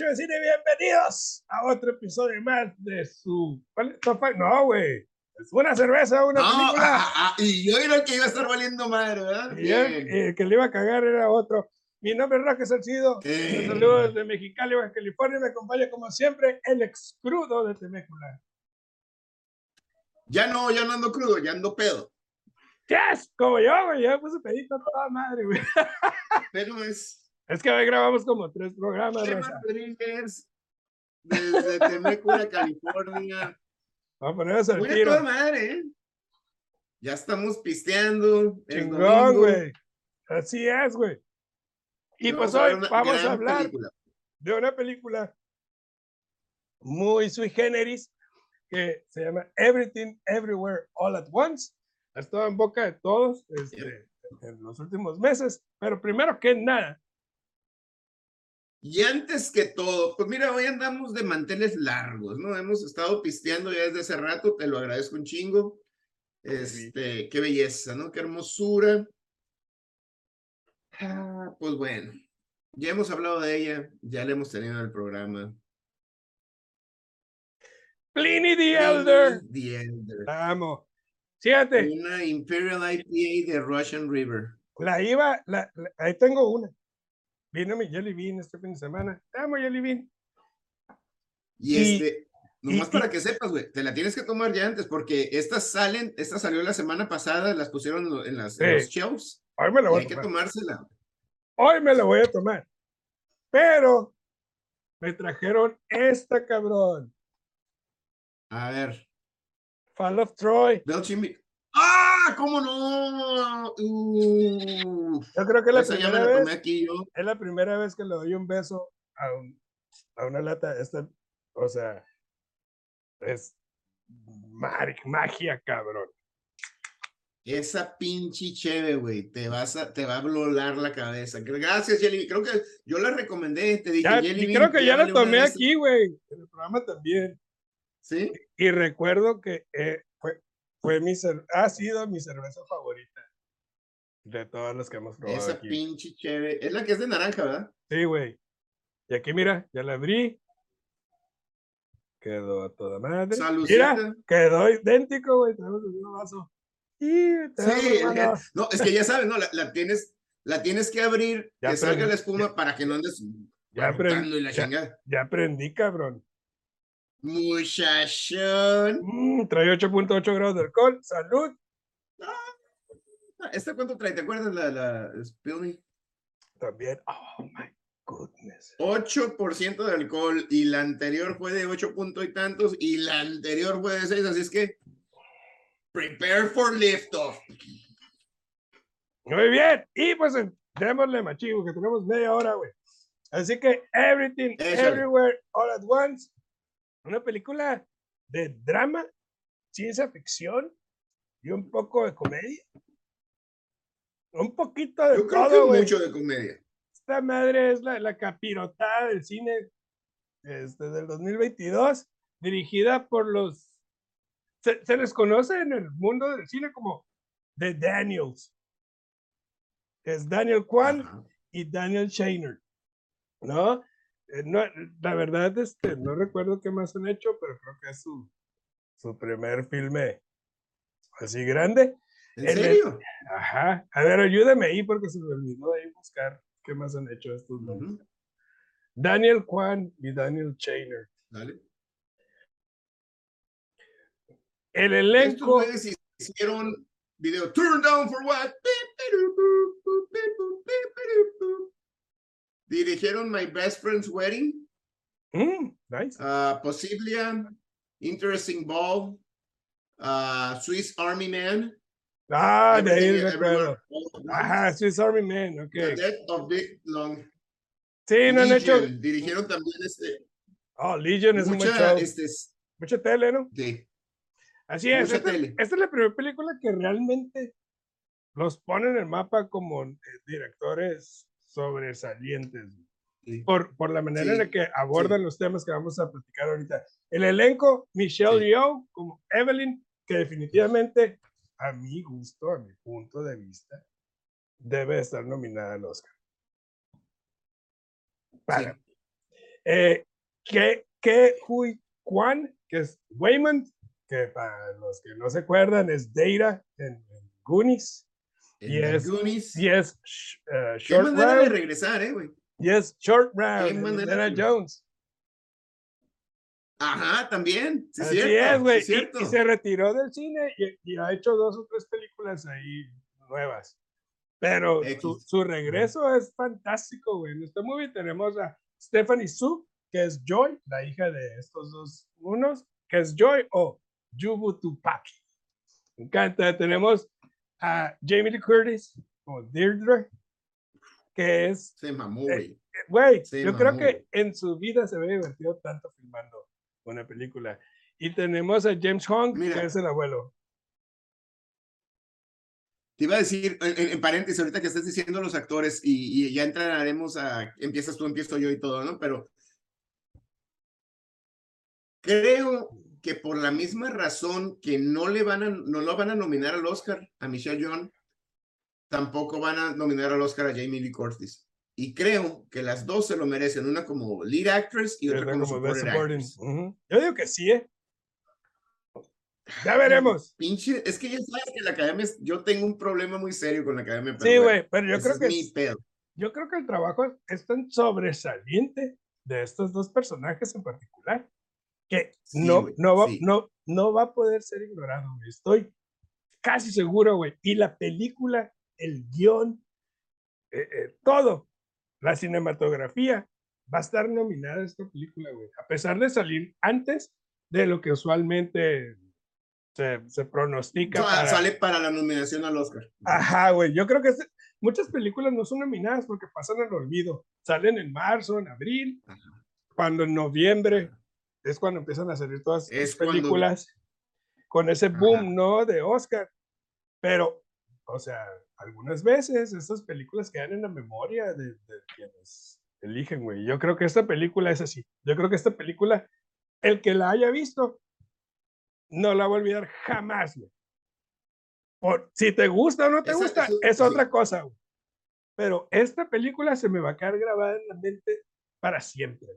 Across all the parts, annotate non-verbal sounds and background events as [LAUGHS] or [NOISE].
Mucho de Cine. Bienvenidos a otro episodio más de su. ¿Cuál es? Top? No, güey. Es una cerveza, una No, película. ah, ah, y yo era el que iba a estar valiendo madre, ¿verdad? Y el, Bien. el que le iba a cagar era otro. Mi nombre es Roque Salcido. Eh. Les saludo desde Mexicali, Baja California. Me acompaña, como siempre, el excrudo de Temécula. Ya no, ya no ando crudo, ya ando pedo. Yes, como yo, güey. Ya me puse pedito a toda madre, güey. Pero es Es que hoy grabamos como tres programas, Rosa. Rodríguez desde Temécula, [LAUGHS] California. Vamos a ponernos al Muy a tiro. toda madre, ¿eh? Ya estamos pisteando. Chingón, güey. Así es, güey. Y pues hoy vamos a hablar película. de una película muy sui generis que se llama Everything Everywhere All at Once. Ha estado en boca de todos este, en los últimos meses, pero primero que nada, Y antes que todo, pues mira, hoy andamos de manteles largos, ¿no? Hemos estado pisteando ya desde hace rato, te lo agradezco un chingo. Este, qué belleza, ¿no? Qué hermosura. Ah, pues bueno, ya hemos hablado de ella, ya la hemos tenido en el programa. Pliny the Elder. The Elder. La amo. Fíjate, Una Imperial IPA de Russian River. la iba, la- la- ahí tengo una. Vino mi Jelly Bean este fin de semana. Te amo, Jelly Bean. Y, Y- este, nomás y- para que sepas, güey, te la tienes que tomar ya antes, porque estas salen, esta salió la semana pasada, las pusieron en las, en los shelves, Hoy me la voy hay a que tomar. tomársela. Hoy me la voy a tomar. Pero me trajeron esta cabrón. A ver, Fall of Troy. ¡Ah! ¿Cómo no? Uh, Yo creo que es la primera vez. aquí yo. Es la primera vez que le doy un beso a, un- a una lata. Esta, o sea, es magia, cabrón. Esa pinche cheve, güey, te vas a, te va a volar la cabeza. Gracias, Jelly. Creo que yo la recomendé, te dije, Ya- y creo que ya la tomé aquí, güey. En el programa también. ¿Sí? Y recuerdo que eh, fue, mi ha sido mi cerveza favorita de todas las que hemos probado Esa aquí. pinche cheve. Es la que es de naranja, ¿verdad? Sí, güey. Y aquí, mira, ya la abrí. Quedó a toda madre. Salucita. Mira, quedó idéntico, güey. Tenemos el mismo vaso. Y Sí, hermano, no, es que ya sabes, no, la, la tienes, la tienes que abrir, Ya que salga la espuma para que no andes ya aprendí, barrotando y la ya- chingada. ya aprendí, cabrón. Muchachón. Mm, trae 8.8 grados de alcohol. Salud. ¿Esta cuánto trae? ¿Te acuerdas la, la Spilling? También. Oh, my goodness. 8% de alcohol y la anterior fue de 8 punto y tantos y la anterior fue de 6, así es que prepare for liftoff. Muy bien. Y pues démosle machivo, que tenemos media hora, güey. Así que Everything. Everywhere, All at Once. Una película de drama, ciencia ficción y un poco de comedia. Un poquito de Yo creo todo, que mucho de comedia. Esta madre es la, la capirotada del cine este, del 2022, dirigida por los... Se, se les conoce en el mundo del cine como The Daniels. Es Daniel Kwan Ajá. y Daniel Shainer, ¿no? Eh, no, la verdad, este, no recuerdo qué más han hecho, pero creo que es su, su primer filme así grande. ¿En el- serio? Ajá. A ver, ayúdame ahí porque se me olvidó ahí buscar qué más han hecho estos dos. Daniel Kwan y Daniel Shainer. Dale. El Estos elenco, güeyes hicieron video Turn Down for What. Dirigieron My Best Friend's Wedding, Mm, nice. uh, Possiblia, Interesting Ball, uh, Swiss Army Man. Ah, de ahí Everything at Once, Ajá, Swiss Army Man, ok. The Death of Big Long. Sí, no han hecho. Dirigieron también este, Oh, Legion es un buen mucha, show. este, s- Mucha tele, ¿no? sí, Así es. mucha Esta, tele. esta es la primera película que realmente los pone en el mapa como eh, directores sobresalientes. sí. por, por la manera en la Sí, que abordan los temas que vamos a platicar ahorita. El elenco, Michelle Sí. Yeoh como Evelyn, que definitivamente, a mi gusto, a mi punto de vista, debe estar nominada al Oscar. Para. Eh, que, que Hui Kwan, que es Waymond, que para los que no se acuerdan es Data en, Goonies. Y es, Goonies. Y es uh, Short Qué manera de regresar, eh, güey. Y es Short Round, Indiana Jones. Ajá, también. Sí, Así cierto, es, güey. y, se retiró del cine y, ha hecho dos o tres películas ahí nuevas. Pero su, regreso es fantástico, güey. En este movie tenemos a Stephanie Su, que es Joy, la hija de estos dos unos, que es Joy o Yubu Tupac. Me encanta. Tenemos a Jamie Lee Curtis o Deirdre, que es. Se mamó, eh, güey. Güey, yo creo que en su vida se ve divertido tanto filmando una película. Y tenemos a James Hong, que es el abuelo. Te iba a decir, en, paréntesis, ahorita que estás diciendo los actores, y, ya entraremos a, empiezas tú, empiezo yo y todo, ¿no? Pero creo que por la misma razón que no le van a, no lo van a nominar al Oscar a Michelle John, tampoco van a nominar al Oscar a Jamie Lee Curtis. Y creo que las dos se lo merecen, una como lead actress y otra como, como Yo digo que sí, ¿eh? Ya veremos. Pinche, es que ya sabes que la academia, yo tengo un problema muy serio con la academia. sí, güey, pero yo creo que. Yo creo que el trabajo es tan sobresaliente de estos dos personajes en particular que no, no, va, no, no va a poder ser ignorado. Estoy casi seguro, güey. Y la película, el guion, eh, eh, todo la cinematografía va a estar nominada esta película, güey, a pesar de salir antes de lo que usualmente se, se pronostica. Sale para la nominación al Oscar. Ajá, güey, yo creo que muchas películas no son nominadas porque pasan al olvido. Salen en marzo, en abril, cuando en noviembre es cuando empiezan a salir todas las películas con ese boom, ¿no? De Oscar. Pero, o sea, algunas veces estas películas quedan en la memoria de, quienes eligen, güey. Yo creo que esta película es así. Yo creo que esta película, el que la haya visto, no la va a olvidar jamás, güey. Por, si te gusta o no te gusta, es otra cosa, güey. Pero esta película se me va a quedar grabada en la mente para siempre.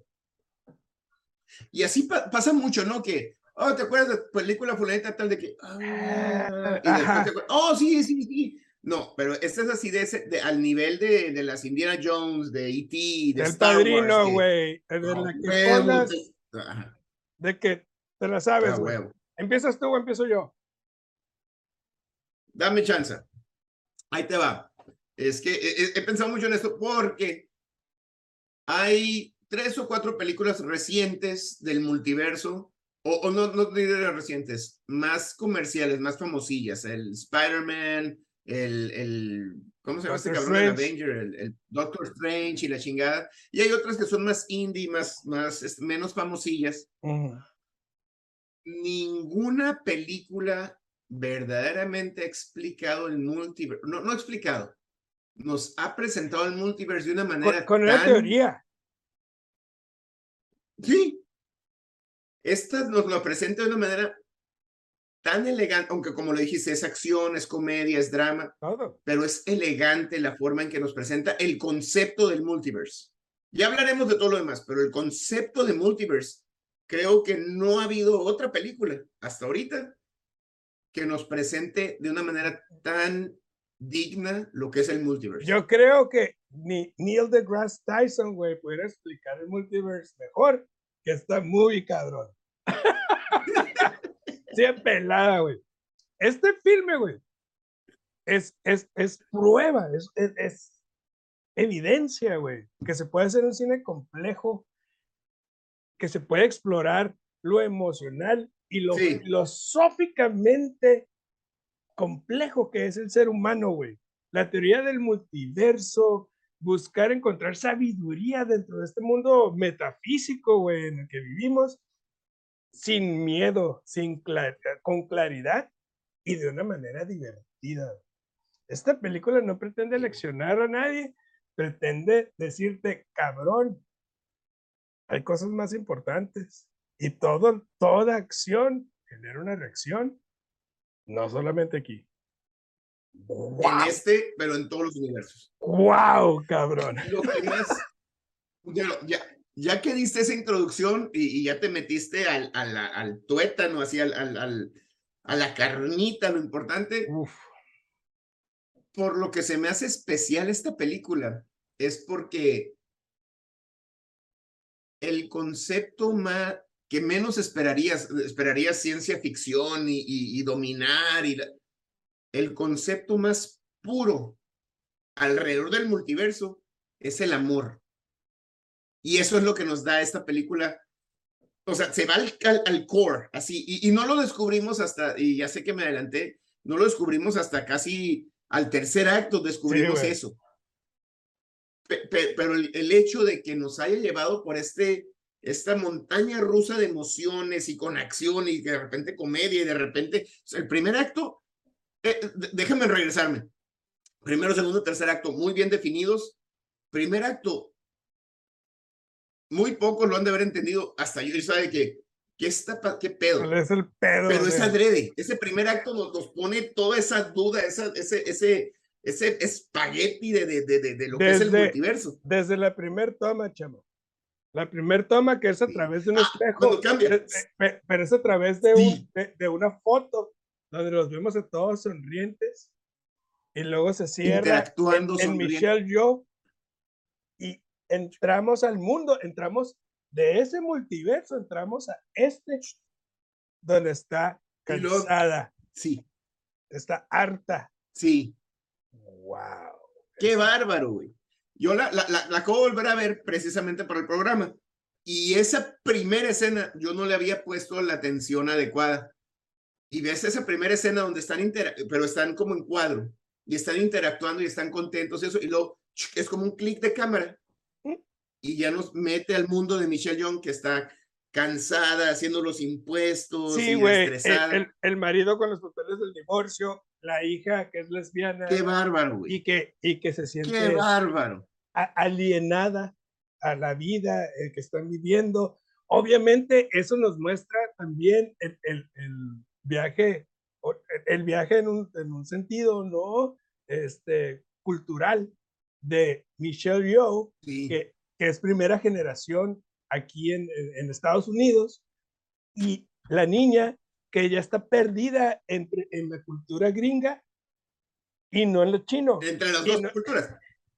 Y así pasa mucho, ¿no? Que, oh, ¿te acuerdas de película fulanita tal de que, ah, oh, sí, sí, sí, no, pero este es así de, ese, de al nivel de, de, las Indiana Jones, de E.T., de El Star padrino, güey. De la que de que te la sabes, güey. ¿Empiezas tú o empiezo yo? Dame chance. Ahí te va. Es que he, pensado mucho en esto porque hay tres o cuatro películas recientes del multiverso, o, o no, no diré recientes, más comerciales, más famosillas. El Spider-Man, el, el ¿cómo se llama este cabrón? El Avenger, el, Doctor Strange y la chingada. Y hay otras que son más indie, más, más, menos famosillas. Ninguna película verdaderamente ha explicado el multiverso, no, no ha explicado, nos ha presentado el multiverso de una manera con, con teoría. Sí. Esta nos lo presenta de una manera tan elegante, aunque como lo dijiste, es acción, es comedia, es drama, pero es elegante la forma en que nos presenta el concepto del multiverse. Ya hablaremos de todo lo demás, pero el concepto de multiverse, creo que no ha habido otra película hasta ahorita que nos presente de una manera tan digna lo que es el multiverse. Yo creo que ni Neil deGrasse Tyson, güey, pudiera explicar el multiverse mejor que está muy cabrón. [LAUGHS] Sí, pelada, güey. Este filme, güey, es, es, es prueba, es, es, evidencia, güey, que se puede hacer un cine complejo, que se puede explorar lo emocional y lo filosóficamente complejo que es el ser humano, güey. La teoría del multiverso, buscar encontrar sabiduría dentro de este mundo metafísico, güey, en el que vivimos, sin miedo, sin con claridad y de una manera divertida. Esta película no pretende leccionar a nadie, pretende decirte, cabrón, hay cosas más importantes y todo, toda acción genera una reacción, no solamente aquí. En este, pero en todos los universos. ¡Wow, cabrón! Lo que más, ya, ya que diste esa introducción y, ya te metiste al, al, al tuétano, así al, al, a la carnita, lo importante, por lo que se me hace especial esta película, es porque el concepto más que menos esperarías, esperarías ciencia ficción y, y, dominar, y el concepto más puro alrededor del multiverso es el amor. Y eso es lo que nos da esta película. O sea, se va al, al, core, así, y, y, no lo descubrimos hasta, y ya sé que me adelanté, no lo descubrimos hasta casi al tercer acto, descubrimos eso. pero el, el, hecho de que nos haya llevado por este, esta montaña rusa de emociones y con acción y de repente comedia y de repente, el primer acto, eh, déjame regresarme. Primero, segundo, tercer acto, muy bien definidos. Primer acto, muy pocos lo han de haber entendido, hasta yo sabe que, ¿qué, está, qué pedo? es el pedo? Pero es adrede, ese primer acto nos, nos, pone toda esa duda, esa, ese, ese, ese espagueti de, de, de, de lo que es el multiverso. Desde la primer toma, chamo. La primer toma que es a través de un ah, espejo. Pero es a través de, un, de, una foto donde los vemos a todos sonrientes y luego se cierra Interactuando, en, en Michelle Yo y entramos al mundo, entramos de ese multiverso, entramos a este donde está cansada. sí. Está harta. Sí. Wow. Qué bárbaro, güey. Yo la, la, la, acabo de volver a ver precisamente para el programa. Y esa primera escena, yo no le había puesto la atención adecuada. Y ves esa primera escena donde están, pero están como en cuadro. Y están interactuando y están contentos, eso. Y luego es como un clic de cámara y ya nos mete al mundo de Michelle Young que está cansada haciendo los impuestos. Sí, güey. El, el, marido con los papeles del divorcio, la hija que es lesbiana. Qué bárbaro, güey. Y que, y que se siente. Qué bárbaro. alienada a la vida eh, que están viviendo. Obviamente, eso nos muestra también el, el, el viaje, el viaje en un, en un sentido, ¿no? Este, cultural de Michelle Yeoh, que que es primera generación aquí en, en, Estados Unidos, y la niña que ya está perdida entre, en la cultura gringa y no en lo chino. Entre las dos culturas.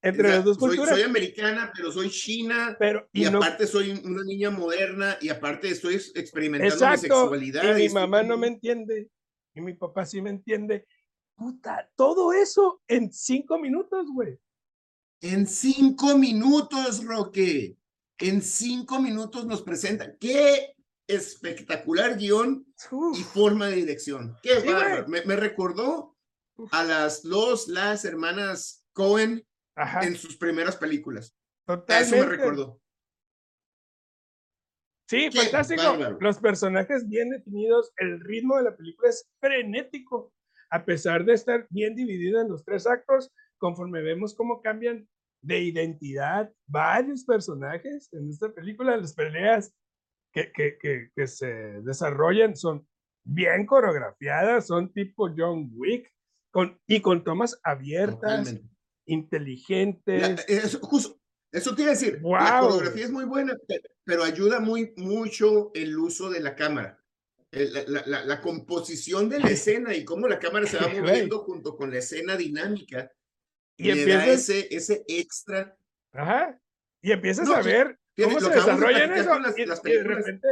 Entre las dos culturas. Soy, americana, pero soy china, pero, y, aparte soy una niña moderna, y aparte estoy experimentando mi sexualidad. Y mi mamá no me entiende, y mi papá sí me entiende. Puta, todo eso en cinco minutos, güey. En cinco minutos, Roque. En cinco minutos nos presenta. ¡Qué espectacular guion y forma de dirección! ¡Qué bárbaro! Me, recordó a las dos, las hermanas Cohen en sus primeras películas. Eso me recordó. Sí, fantástico. Los personajes bien definidos, el ritmo de la película es frenético, a pesar de estar bien dividido en los tres actos, conforme vemos cómo cambian de identidad varios personajes en esta película. Las peleas que, que, que, que se desarrollan son bien coreografiadas, son tipo John Wick, con, y con tomas abiertas, inteligentes. eso, justo, eso quiere decir, la coreografía es muy buena, pero ayuda muy, mucho el uso de la cámara. La, la, la, composición de la escena y cómo la cámara se va [LAUGHS] moviendo junto con la escena dinámica y empiezas, ese, ese extra. Ajá. Y empiezas a ver cómo se desarrollan eso. y, de repente,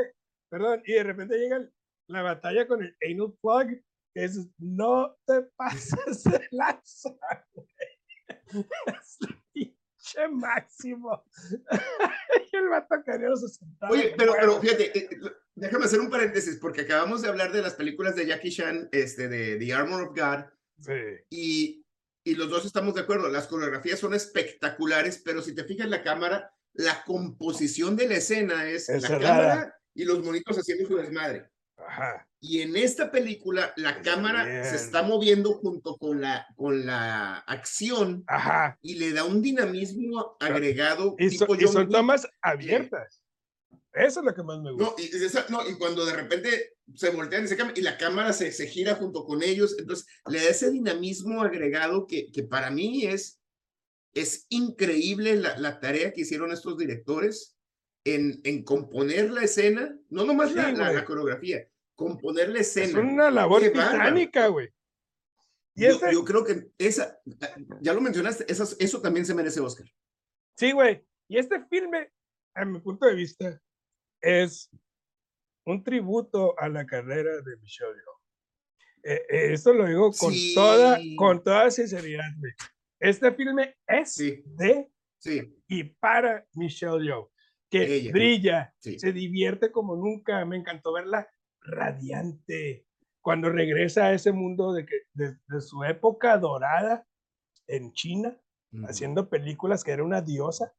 perdón, y de repente llega la batalla con el anal plug, que es no te [LAUGHS] pases de lanza, [LAUGHS] Es pinche máximo. [LAUGHS] y el vato se sentaba. Oye, pero, pero fíjate, eh, déjame hacer un paréntesis, porque acabamos de hablar de las películas de Jackie Chan, este, de The Armor of God. Sí. Y y los dos estamos de acuerdo, las coreografías son espectaculares, pero si te fijas en la cámara, la composición de la escena es, la cámara y los monitos haciendo su desmadre. Ajá. Y en esta película, la cámara se está moviendo junto con la, con la acción Ajá. y le da un dinamismo agregado. Y, y son tomas abiertas. Eso es lo que más me gusta. No, y, cuando de repente se voltean y, se y la cámara se, se, gira junto con ellos, entonces le da ese dinamismo agregado que, que para mí es, es increíble la, la tarea que hicieron estos directores. En, en componer la escena, no nomás Sí, la, la- la coreografía, componer la Es escena. una labor Qué titánica, güey. Y Yo, yo creo que esa, ya lo mencionaste, esas- eso también se merece Oscar. Sí, güey. Y este filme, a mi punto de vista, es un tributo a la carrera de Michelle. Eh, eh, esto lo digo con Sí. toda, con toda sinceridad, güey. Este filme es Sí. de Sí, y para Michelle Yeoh, que Ella. brilla, Sí. se divierte como nunca. Me encantó verla radiante cuando regresa a ese mundo de, que, de, de su época dorada en China, haciendo películas que era una diosa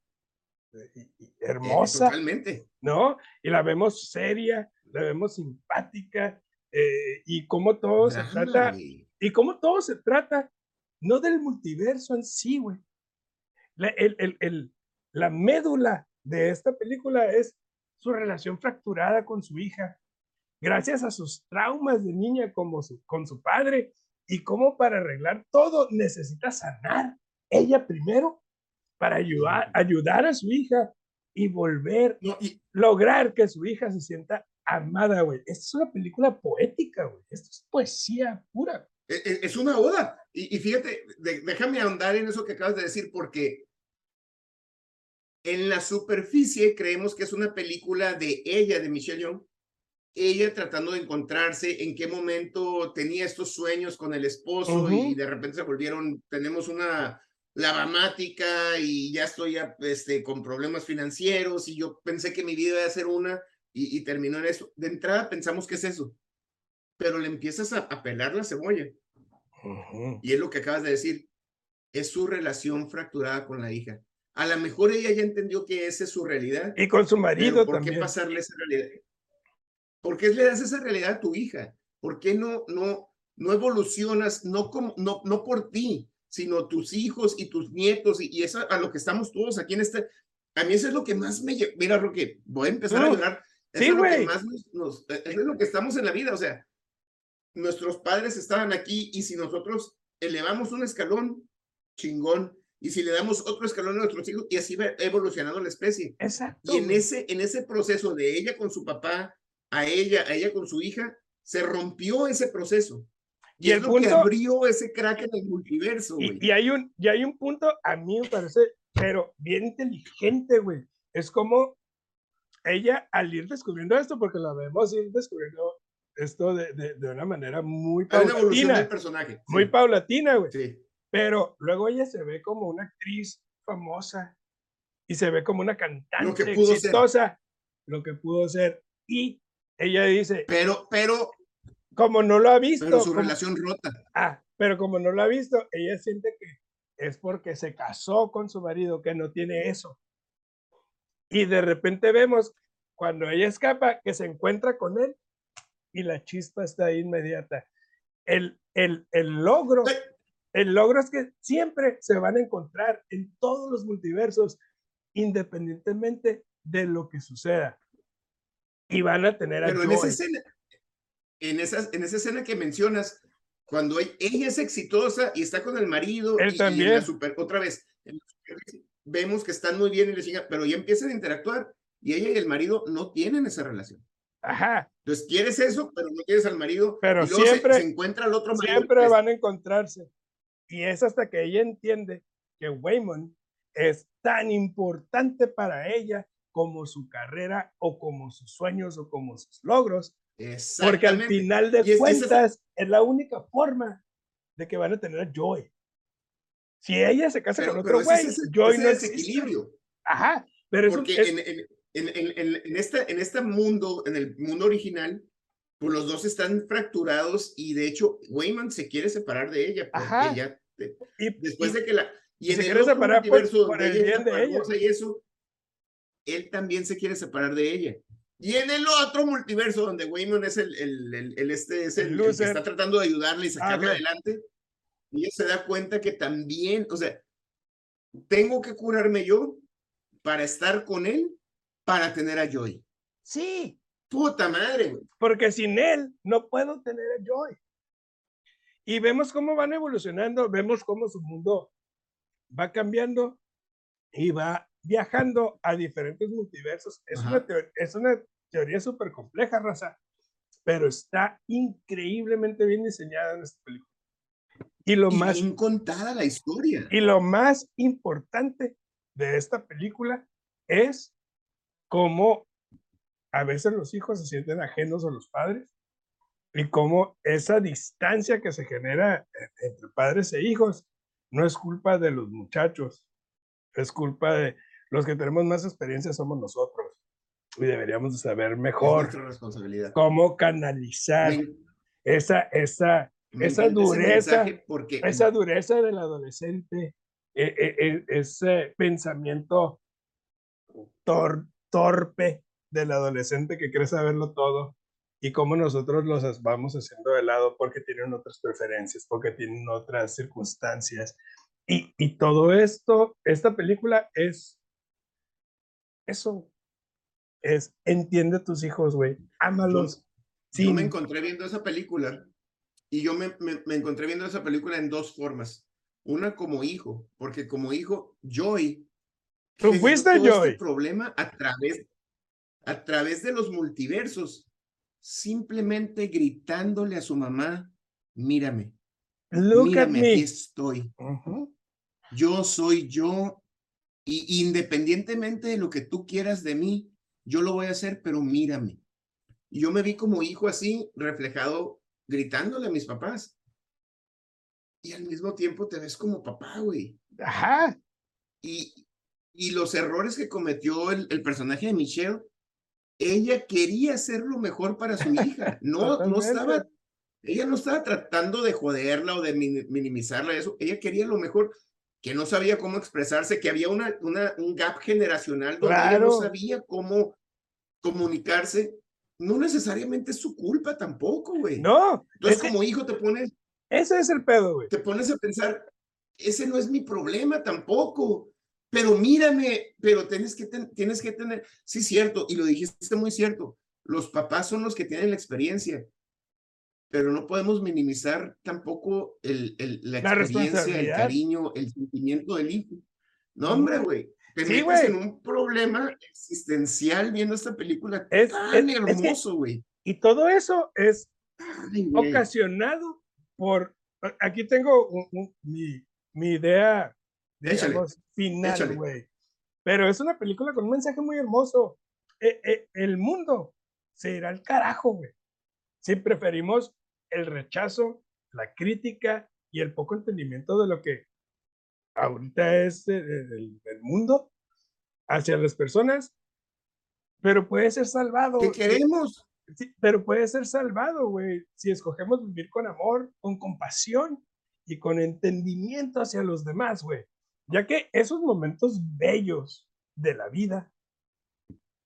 eh, Eh, hermosa, Totalmente. ¿no? Y la vemos seria, la vemos simpática, eh, y cómo todo se trata, y cómo todo se trata, no del multiverso en sí, güey. La, el- el- el- la médula de esta película es su relación fracturada con su hija, gracias a sus traumas de niña como su, con su padre, y cómo para arreglar todo necesita sanar ella primero para ayudar, ayudar a su hija y volver, No, y, lograr que su hija se sienta amada, güey. Esta es una película poética, güey. Esto es poesía pura. e- e- es una oda. Y, y fíjate, de- déjame ahondar en eso que acabas de decir, porque en la superficie creemos que es una película de ella, de Michelle Yeoh, ella tratando de encontrarse en qué momento tenía estos sueños con el esposo y de repente se volvieron, tenemos una lavamática y ya estoy este, con problemas financieros y yo pensé que mi vida iba a ser una y, y terminó en eso. De entrada pensamos que es eso, pero le empiezas a, a pelar la cebolla. Y es lo que acabas de decir. Es su relación fracturada con la hija. A lo mejor ella ya entendió que esa es su realidad. Y con su marido ¿por también. qué pasarle esa realidad? ¿Por qué le das esa realidad a tu hija? ¿Por qué no, no, no evolucionas, no, como, no, no por ti, sino tus hijos y tus nietos? Y, y eso a lo que estamos todos aquí en este. A mí eso es lo que más me. Mira, Roque, voy a empezar a llorar. Eso sí, es lo que güey. más nos, nos- Eso es lo que estamos en la vida. O sea, nuestros padres estaban aquí y si nosotros elevamos un escalón, chingón. Y si le damos otro escalón a nuestros hijos, y así va evolucionando la especie. Exacto. Y en ese, en ese proceso de ella con su papá, a ella, a ella con su hija, se rompió ese proceso. Y, Y es el lo que punto- abrió ese crack en el multiverso, güey. Y, y hay un, y hay un punto, a mí me parece, pero bien inteligente, güey. Es como ella al ir descubriendo esto, porque la vemos ir descubriendo esto de, de, de una manera muy Hay una evolución del paulatina. personaje. Muy sí, paulatina, güey. sí. Pero luego ella se ve como una actriz famosa y se ve como una cantante pudo ser. exitosa, lo que pudo ser. Y ella dice, Pero, pero, como no lo ha visto, pero su como- relación rota. Ah, pero como no lo ha visto, ella siente que es porque se casó con su marido, que no tiene eso. Y de repente vemos cuando ella escapa que se encuentra con él y la chispa está ahí inmediata. El, el, el logro. El logro es que siempre se van a encontrar en todos los multiversos, independientemente de lo que suceda. Y van a tener a Pero en esa escena, en esa, en esa escena que mencionas, cuando ella es exitosa y está con el marido, Él y, y en la también. super, otra vez, vemos que están muy bien y le chingan, pero ya empiezan a interactuar y ella y el marido no tienen esa relación. Ajá, Entonces, quieres eso, pero no quieres al marido. Pero y luego se- siempre- se, encuentra al otro marido. siempre pues, van a encontrarse. Y es hasta que ella entiende que Waymond es tan importante para ella como su carrera o como sus sueños o como sus logros, porque al final de es- ese es- cuentas es la única forma de que van a tener a Joy. Si ella se casa Pero, con otro güey, es Joy no existe. desequilibrio. Ajá, pero es Porque es- en, en, en, en, esta, en este mundo, en el mundo original, pues los dos están fracturados y de hecho Wayman se quiere separar de ella. Porque Ajá. ella de- y- después y- de que la... Y y en se el quiere otro separar por- multiverso por donde el ella bien de ella. y eso, él también se quiere separar de ella. Y en el otro multiverso donde Wayman es el, el, el, el este, es El el, el que está tratando de ayudarle y sacarla ok. adelante, y ella se da cuenta que también, o sea, tengo que curarme yo para estar con él, para tener a Joy. sí, Puta madre, güey. porque sin él no puedo tener a Joy. Y vemos cómo van evolucionando, vemos cómo su mundo va cambiando y va viajando a diferentes multiversos. Es, una, es una teoría súper compleja, raza, pero está increíblemente bien diseñada en esta película. Y lo más bien contada la historia. Y lo más importante de esta película es cómo a veces los hijos se sienten ajenos a los padres y cómo esa distancia que se genera entre padres e hijos no es culpa de los muchachos, es culpa de los que tenemos más experiencia somos nosotros y deberíamos de saber mejor responsabilidad. cómo canalizar esa, esa, esa dureza, porque... esa dureza del adolescente, e, e, e, ese pensamiento torpe del adolescente que cree saberlo todo y cómo nosotros los vamos haciendo de lado porque tienen otras preferencias, porque tienen otras circunstancias. Y, y todo esto, esta película es eso, es entiende a tus hijos, güey, ámalos. Yo, yo me encontré viendo esa película y yo me, me, encontré viendo esa película en dos formas. Una como hijo, porque como hijo, Joy. Tú fuiste este Joy. Este problema a través, a través de los multiversos, simplemente gritándole a su mamá, mírame. Look mírame, aquí estoy. Yo soy yo. Y independientemente de lo que tú quieras de mí, yo lo voy a hacer, pero mírame. Y yo me vi como hijo así, reflejado gritándole a mis papás. Y al mismo tiempo te ves como papá, güey. Ajá. Y, y los errores que cometió el, el, personaje de Michelle, ella quería hacer lo mejor para su hija. [LAUGHS] No, no estaba, ella no estaba tratando de joderla o de minimizarla, eso. Ella quería lo mejor, que no sabía cómo expresarse, que había una, una, un gap generacional donde ella no sabía cómo comunicarse no necesariamente es su culpa tampoco, güey. No. Entonces, como hijo, te pones. Ese es el pedo, güey. Te pones a pensar, ese no es mi problema tampoco. Pero mírame, pero tienes que, tienes que tener. Sí, cierto, y lo dijiste muy cierto. Los papás son los que tienen la experiencia. Pero no podemos minimizar tampoco el, el la, experiencia, el cariño, el sentimiento del hijo. No, hombre, güey te sí, metes en un problema existencial viendo esta película es, tan hermoso, güey. y todo eso es ocasionado por, aquí tengo mi, mi, idea, digamos, final, güey. Pero es una película con un mensaje muy hermoso. E, e, el mundo se irá al carajo, güey. Si preferimos el rechazo, la crítica y el poco entendimiento de lo que ahorita es del, mundo hacia las personas, pero puede ser salvado. ¿Qué queremos? pero puede ser salvado, güey, si escogemos vivir con amor, con compasión y con entendimiento hacia los demás, güey. Ya que esos momentos bellos de la vida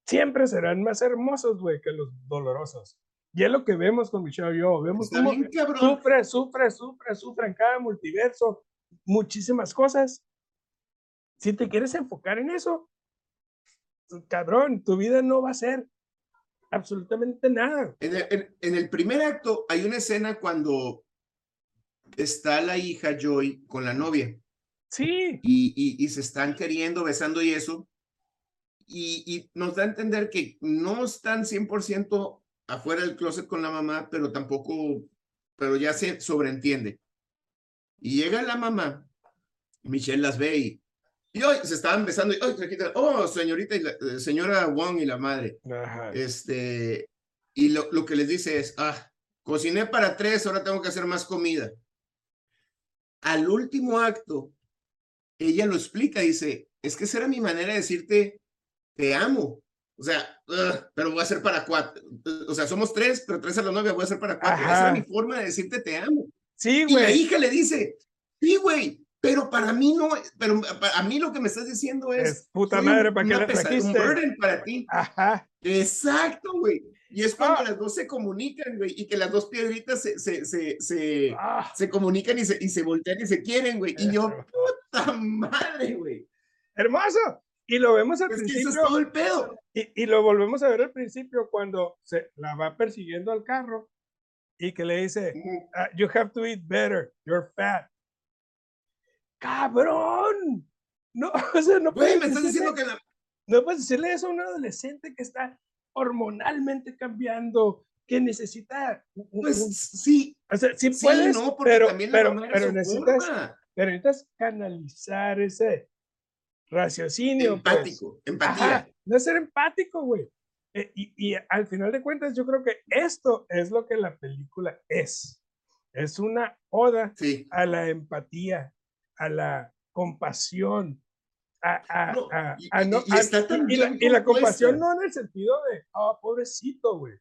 siempre serán más hermosos, güey, que los dolorosos. Y es lo que vemos con Michelle y yo. Vemos cómo sufre, sufre, sufre, sufre en cada multiverso muchísimas cosas. Si te quieres enfocar en eso, cabrón, tu vida no va a ser absolutamente nada. En el, primer acto hay una escena cuando está la hija Joy con la novia. Sí. Y, y, se están queriendo, besando y eso. Y, y, nos da a entender que no están 100% afuera del closet con la mamá, pero tampoco, pero ya se sobreentiende. Y llega la mamá, Michelle las ve y, y hoy se estaban besando, y, oh, señorita, y la, eh, señora Wong y la madre. Este, y lo, lo que les dice es, ah, cociné para tres, ahora tengo que hacer más comida. Al último acto, ella lo explica, dice, es que esa era mi manera de decirte, te amo. O sea, pero voy a hacer para cuatro. O sea, somos tres, pero tres a la novia, voy a hacer para cuatro. Esa era mi forma de decirte te amo. Sí, güey. Y la hija le dice, sí, güey, pero para mí no, pero a mí lo que me estás diciendo es. puta madre, ¿para qué la trajiste? Un para ti. Ajá. Exacto, güey. Y es cuando ah. las dos se comunican, güey, y que las dos piedritas se, se, se, se, ah. se comunican y se, y se voltean y se quieren, güey. Y yo, puta madre, güey. Hermoso. Y lo vemos al principio. Que eso es todo el pedo. Y, y, lo volvemos a ver al principio cuando se la va persiguiendo al carro y que le dice, ah, You have to eat better, you're fat cabrón, No, [LAUGHS] o sea, no puedes me estás decirle- diciendo que la... no puedes decirle eso a un adolescente que está hormonalmente cambiando, que necesita. Pues sí, o sea, sí sí, puedes, no, porque pero, también la pero, pero necesitas. Pero necesitas canalizar ese raciocinio. pues. Empático, empatía. Ajá, no ser empático, güey. Eh, y, y al final de cuentas, yo creo que esto es lo que la película es. Es una oda Sí. a la empatía, a la compasión, a, a- No, a- y- a y- no- y a- está tan y la, y compasión no en el sentido de, oh, pobrecito, güey,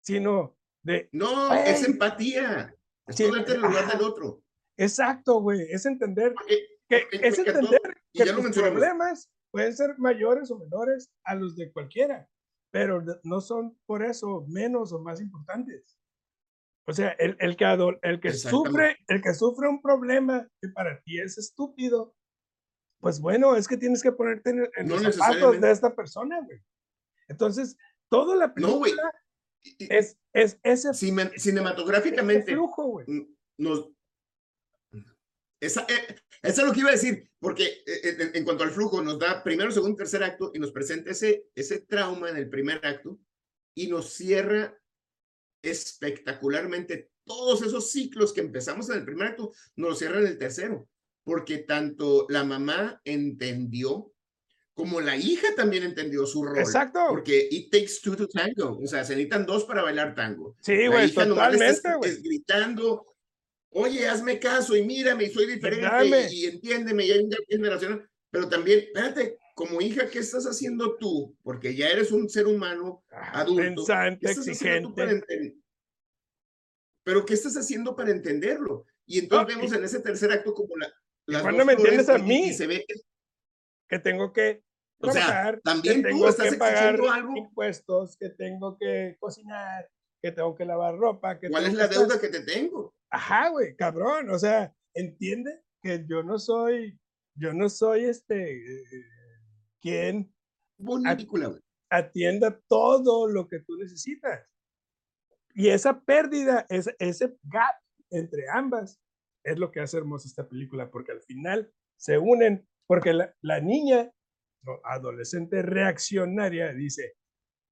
sino de, No, es empatía. Es Sí, ponerte en el lugar ajá. del otro. Exacto, güey, es entender Porque- que me es entender que ya lo tus mencionamos. problemas pueden ser mayores o menores a los de cualquiera, pero no- no son por eso menos o más importantes. O sea, el, el que, ado- el que sufre, el que sufre un problema que para ti es estúpido, pues bueno, es que tienes que ponerte en, en No los zapatos de esta persona, güey. Entonces, toda la No, película y- es, es ese, ese cinematográficamente, flujo, güey. nos... Esa, eh, eso es lo que iba a decir, porque eh, en, en cuanto al flujo, nos da primero, segundo, tercer acto y nos presenta ese, ese trauma en el primer acto y nos cierra espectacularmente todos esos ciclos que empezamos en el primer acto, nos lo cierra en el tercero, porque tanto la mamá entendió como la hija también entendió su rol. Exacto. Porque it takes two to tango, o sea, se necesitan dos para bailar tango. Sí, güey, totalmente, güey. gritando, oye, hazme caso y mírame, y soy diferente Dame. y, entiéndeme, y hay un gap generacional. Pero también, espérate, como hija, ¿qué estás haciendo tú? Porque ya eres un ser humano Ah, adulto. Pensante, ¿Qué estás haciendo tú exigente. Pero ¿qué estás haciendo para entenderlo? Y entonces No, vemos en ese tercer acto como la... las cuándo me entiendes a mí? Y se ve que que tengo que O sea, también que tú tengo estás que pagar algo. impuestos, que tengo que cocinar, que tengo que lavar ropa, que ¿Cuál es la deuda que te tengo? Ajá, güey, cabrón, o sea, entiende que yo no soy, yo no soy este, eh, quien güey. atienda todo lo que tú necesitas. Y esa pérdida, ese, ese gap entre ambas, es lo que hace hermosa esta película, porque al final se unen, porque la, la niña, adolescente reaccionaria, dice,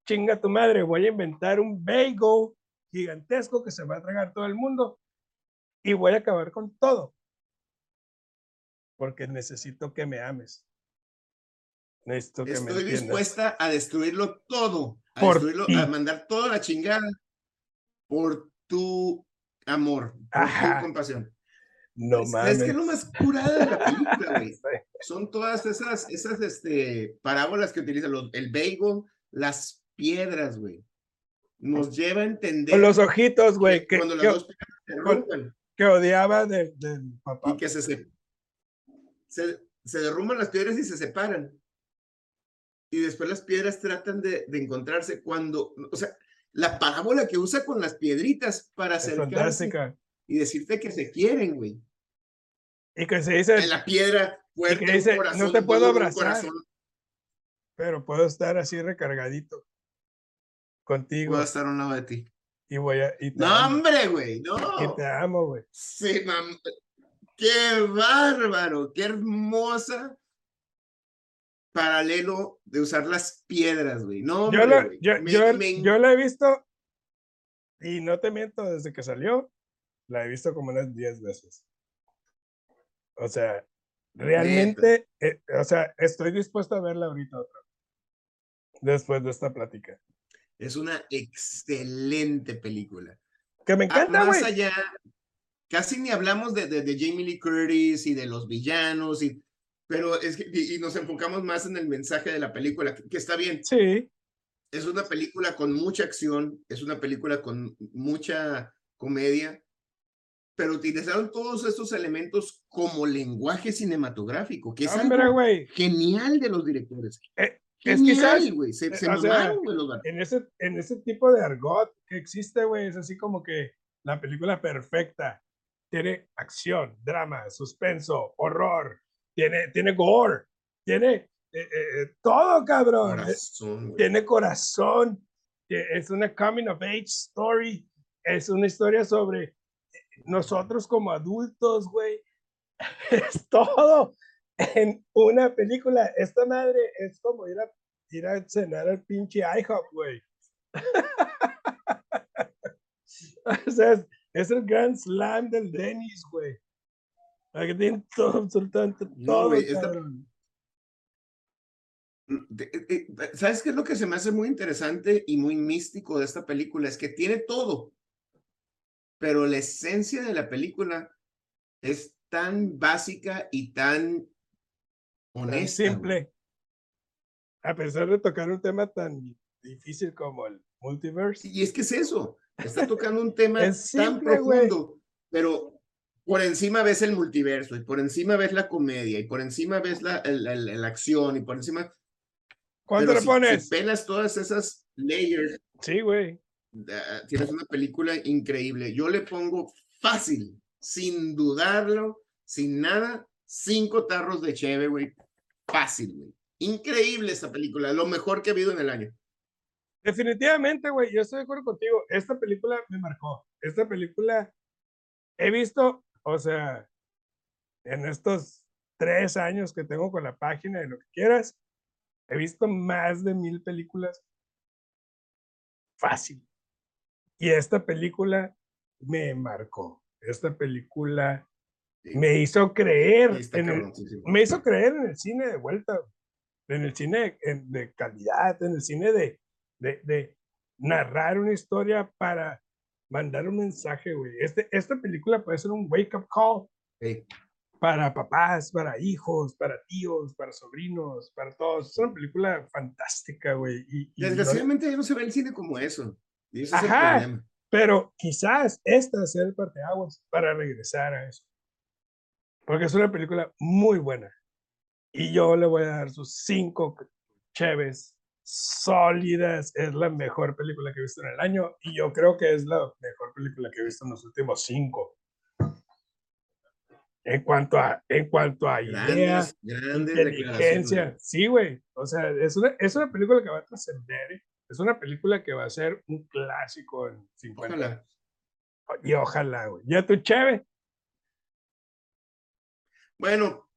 chinga tu madre, voy a inventar un bagel gigantesco que se va a tragar todo el mundo y voy a acabar con todo, porque necesito que me ames. Necesito que me Estoy entiendas. dispuesta a destruirlo todo, a Por destruirlo, ti. a mandar toda la chingada por tu amor, por Ajá. tu compasión. No es, mames. es que lo más curada de la película, [LAUGHS] güey. Son todas esas, esas este, parábolas que utilizan los, el bagel, las piedras, güey. Nos lleva a entender Con los ojitos, güey, que que, cuando las que, dos piedras se rompen que odiaba de- del papá. y que se, se, se, derrumban las piedras y se separan. Y después las piedras tratan de, de encontrarse cuando, o sea, la parábola que usa con las piedritas para acercarse y decirte que se quieren, güey. Y que se dice, En la piedra fuerte, dice, "No corazón te puedo abrazar". corazón- pero puedo estar así recargadito contigo Puedo estar a un lado de ti. Y voy a y te No, amo, hombre, güey, y no. te amo, güey. Sí, mam- Qué bárbaro, qué hermosa paralelo de usar las piedras, güey. No, Yo hombre, la, güey. yo, Me- yo- me yo la he visto y no te miento, desde que salió, la he visto como unas 10 veces. O sea, realmente, eh, o sea, estoy dispuesto a verla ahorita otra vez, después de esta plática. Es una excelente película. Que me Ah, encanta, más güey. allá, casi ni hablamos de, de, de Jamie Lee Curtis y de los villanos, y, pero es que, y, y nos enfocamos más en el mensaje de la película, que, que está bien. Sí, Es una película con mucha acción, es una película con mucha comedia, pero utilizaron todos estos elementos como lenguaje cinematográfico, que es hombre, algo genial de los directores. Eh, es que, güey. Se, Eh, se sea, mamaron, güey, los en ese, en ese tipo de argot que existe, güey, es así como que la película perfecta. Tiene acción, drama, suspenso, horror, tiene, tiene gore, tiene eh, eh, eh, todo, cabrón. eh, Corazón, tiene corazón, es una coming of age story, es una historia sobre nosotros como adultos, güey. [LAUGHS] Es todo, en una película. Esta madre es como ir a, ir a cenar al pinche IHOP, güey. [LAUGHS] o sea, es, es, el gran slam del Dennis, güey. Aquí tienen todo, absolutamente todo. No, güey, esta... Eh, eh, ¿Sabes qué es lo que se me hace muy interesante y muy místico de esta película? Es que tiene todo, pero la esencia de la película es tan básica y tan honesta. simple. A pesar de tocar un tema tan difícil como el multiverse. Y es que es eso, está tocando un tema [LAUGHS] tan profundo, pero por encima ves el multiverso y por encima ves la comedia y por encima ves la, la acción y por encima ¿Cuánto le pones? Si pelas todas esas layers. Sí, güey. Tienes una película increíble. Yo le pongo fácil, sin dudarlo, sin nada, cinco tarros de cheve, güey. Fácil, güey. Increíble esta película, lo mejor que ha habido en el año. Definitivamente, güey, yo estoy de acuerdo contigo. Esta película me marcó. Esta película he visto, o sea, en estos tres años que tengo con la página de lo que quieras, He visto más de mil películas. Fácil. Y esta película me marcó. Esta película me hizo creer en el, me hizo creer en el cine de vuelta, en el cine de calidad, en el cine de, de, de, narrar una historia para mandar un mensaje, güey. Este, esta película puede ser un wake up call para papás, para hijos, para tíos, para sobrinos, para todos. Es una película fantástica, güey. Y, Desgraciadamente no... se ve el cine como eso. Y Ajá, es el problema. Pero quizás esta sea el parteaguas para regresar a eso. Porque es una película muy buena. Y yo le voy a dar sus cinco cheves sólidas. Es la mejor película que he visto en el año. Y yo creo que es la mejor película que he visto en los últimos cinco en cuanto a, en cuanto a ideas, inteligencia. Sí, güey. O sea, es una, es una película que va a trascender. ¿eh? Es una película que va a ser un clásico en 50 ojalá. Y ojalá, güey. Ya tu chévere. Bueno,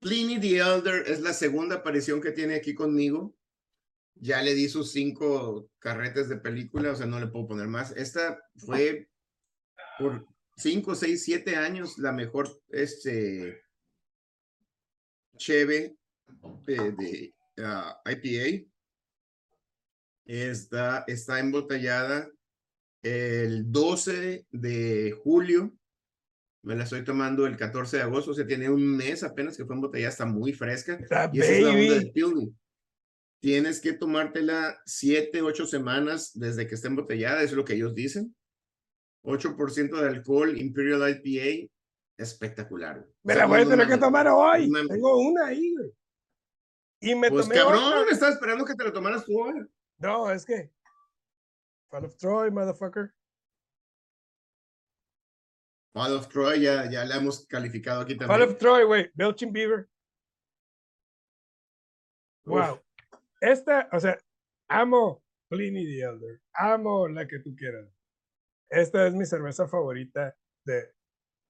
Pliny the Elder es la segunda aparición que tiene aquí conmigo. Ya le di sus cinco carretes de película, o sea, no le puedo poner más. Esta fue por 5, 6, 7 años la mejor este, cheve de, uh, IPA. Está, está embotellada el 12 de julio. Me la estoy tomando el 14 de agosto, o sea, tiene un mes apenas que fue embotellada, está muy fresca. y esa es la onda de Tienes que tomártela 7, 8 semanas desde que esté embotellada, es lo que ellos dicen. 8% de alcohol, Imperial IPA, espectacular. Me la voy a tener que tomar hoy. Tengo una ahí, güey. Y me pues cabrón, estaba esperando que te la tomaras tú hoy. No, es que. Fall of Troy, motherfucker. Fall of Troy, ya, ya la hemos calificado aquí también. Fall of Troy, güey. Belching Beaver. Wow. Esta, o sea, amo Pliny the Elder. Amo la que tú quieras. Esta es mi cerveza favorita de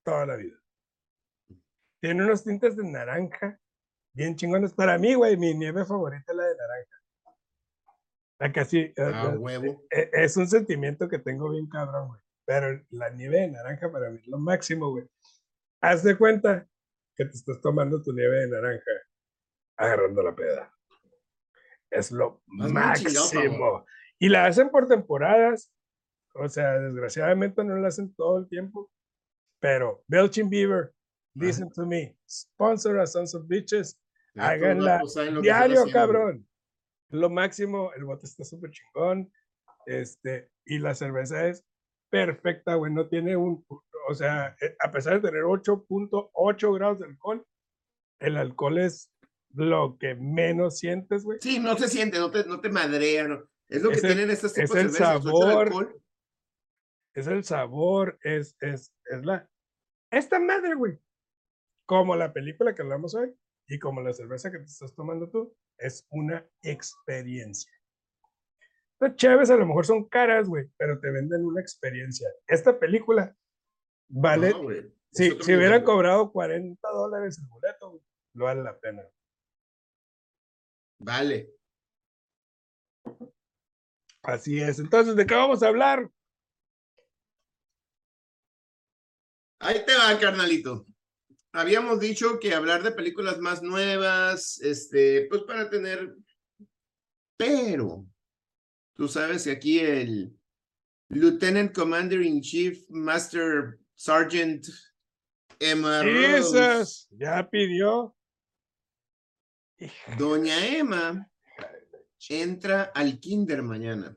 toda la vida. Tiene unos tintes de naranja bien chingones. Para mí, güey, mi nieve favorita es la de naranja. La que así. Eh, ah, huevo. Eh, es un sentimiento que tengo bien cabrón, güey. Pero la nieve de naranja para mí es lo máximo, güey. Haz de cuenta que te estás tomando tu nieve de naranja agarrando la peda. Es lo máximo. Y la hacen por temporadas o sea, desgraciadamente no lo hacen todo el tiempo. Pero Belching Beaver, listen to me, sponsor a Sons of Bitches, háganla diario, cabrón. Lo máximo, el bote está súper chingón. Este, y la cerveza es perfecta, güey. No tiene un, o sea, eh, a pesar de tener 8.8 grados de alcohol, el alcohol es lo que menos sientes, güey. Sí, no se siente, no te, no te madrea, no. Es lo que tienen estas tipos es el sabor, es el sabor, es, es, es la... Esta madre, güey. Como la película que hablamos hoy y como la cerveza que te estás tomando tú, es una experiencia. Las chaves a lo mejor son caras, güey, pero te venden una experiencia. Esta película vale... si, si hubieran cobrado 40 dólares el boleto, lo vale la pena. Vale. Así es. Entonces, ¿de qué vamos a hablar? Ahí te va, carnalito. Habíamos dicho que hablar de películas más nuevas, este, pues para tener, pero tú sabes que aquí el Lieutenant Commander in Chief, Master Sergeant Emma Rose, ya pidió. Doña Emma entra al kinder mañana.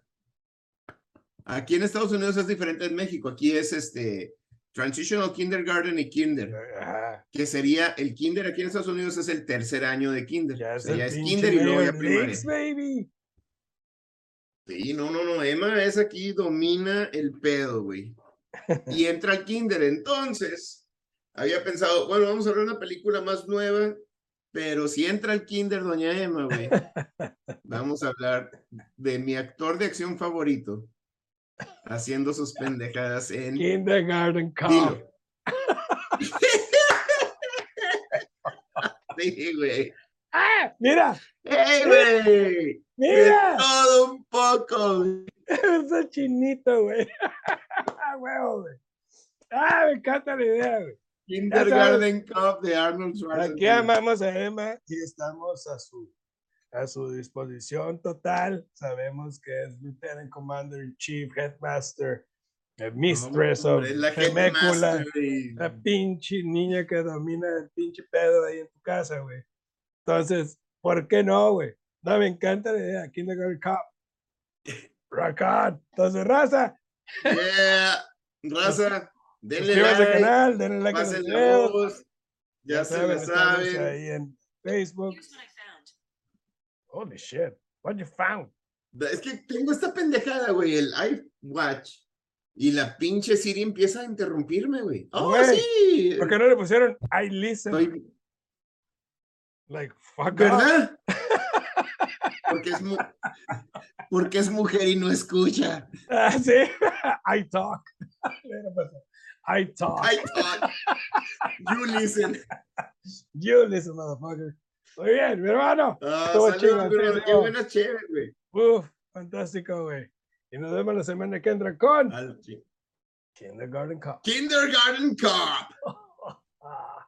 Aquí en Estados Unidos es diferente en México. Aquí es este Transitional Kindergarten y Kinder, Ajá, que sería el kinder aquí en Estados Unidos es el tercer año de kinder. ya O es, sea, el ya es kinder y luego ya primaria. Baby. Sí, no, no, no, Emma es aquí, domina el pedo, güey. Y [LAUGHS] entra al kinder. Entonces, había pensado, bueno, vamos a ver una película más nueva, pero si entra al kinder, doña Emma, güey, [LAUGHS] vamos a hablar de mi actor de acción favorito, haciendo sus pendejadas en... Kindergarten Cop. [LAUGHS] Sí, güey. ¡Ah! Mira, ¡Ey, güey! De mira. todo un poco, güey. [LAUGHS] Ese chinito, güey. [LAUGHS] Ah, huevo, güey. Ah, me encanta la idea, güey. Kindergarten Cup de Arnold Aquí Schwarzenegger. amamos a Emma y estamos a su, a su disposición total. Sabemos que es Lieutenant Commander in Chief, Headmaster, eh, Mistress No, of hombre, la güey. la pinche niña que domina el pinche pedo ahí en tu casa, güey. Entonces, ¿por qué no, güey? No, me encanta la idea. Kindergarten Cop. Rock on. Entonces, raza, Yeah, raza, denle suscríbanse al like, canal, denle like a los videos. voz, ya se saben. ahí en Facebook. Holy shit. What you found? Es que tengo esta pendejada, güey, el iWatch. Y la pinche Siri empieza a interrumpirme, güey. ¡Oh, sí! ¿Por qué no le pusieron I listen? Estoy- Like, fuck. ¿Verdad? [LAUGHS] Porque es, mu- porque es mujer y no escucha. Sí. [LAUGHS] I talk. [LAUGHS] Pues, I talk. I thought. You listen. You listen, motherfucker. Muy bien, mi hermano. Hermano, sí, Qué buena chévere, güey. Uf, fantástico, güey. Y nos vemos la semana que entra con Al Kindergarten Cup. Kindergarten Cop. Ah.